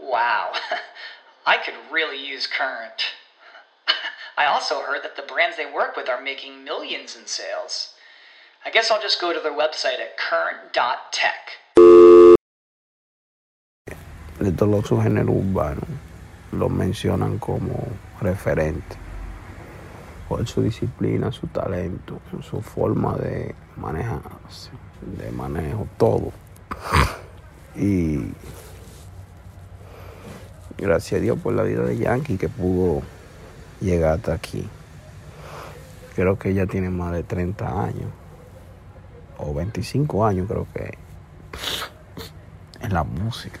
Wow, I could really use Current. I also heard that the brands they work with are making millions in sales. I guess I'll just go to their website at current.tech. urbanos lo mencionan como referente por su disciplina, su talento, su forma de manejarse, de manejo, todo. Y gracias a Dios por la vida de Yankee que pudo llegar hasta aquí. Creo que ella tiene más de 30 años, o 25 años creo que, en la música.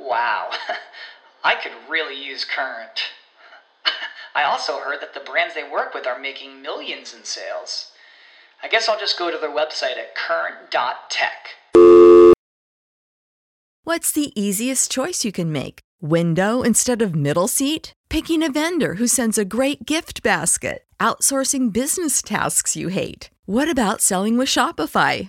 Wow, I could really use Current. I also heard that the brands they work with are making millions in sales. I guess I'll just go to their website at current.tech. What's the easiest choice you can make? Window instead of middle seat? Picking a vendor who sends a great gift basket? Outsourcing business tasks you hate? What about selling with Shopify?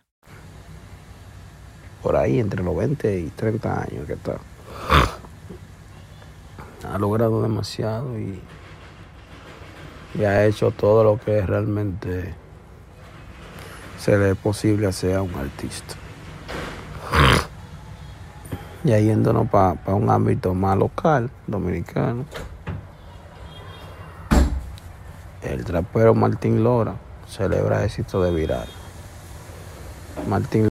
Por ahí entre los 20 y 30 años que está. ha logrado demasiado y, ha hecho todo lo que realmente se le es posible hacer a un artista. Y ahí yéndonos para un ámbito más local, dominicano. El trapero Martín Lora celebra éxito de viral. Martín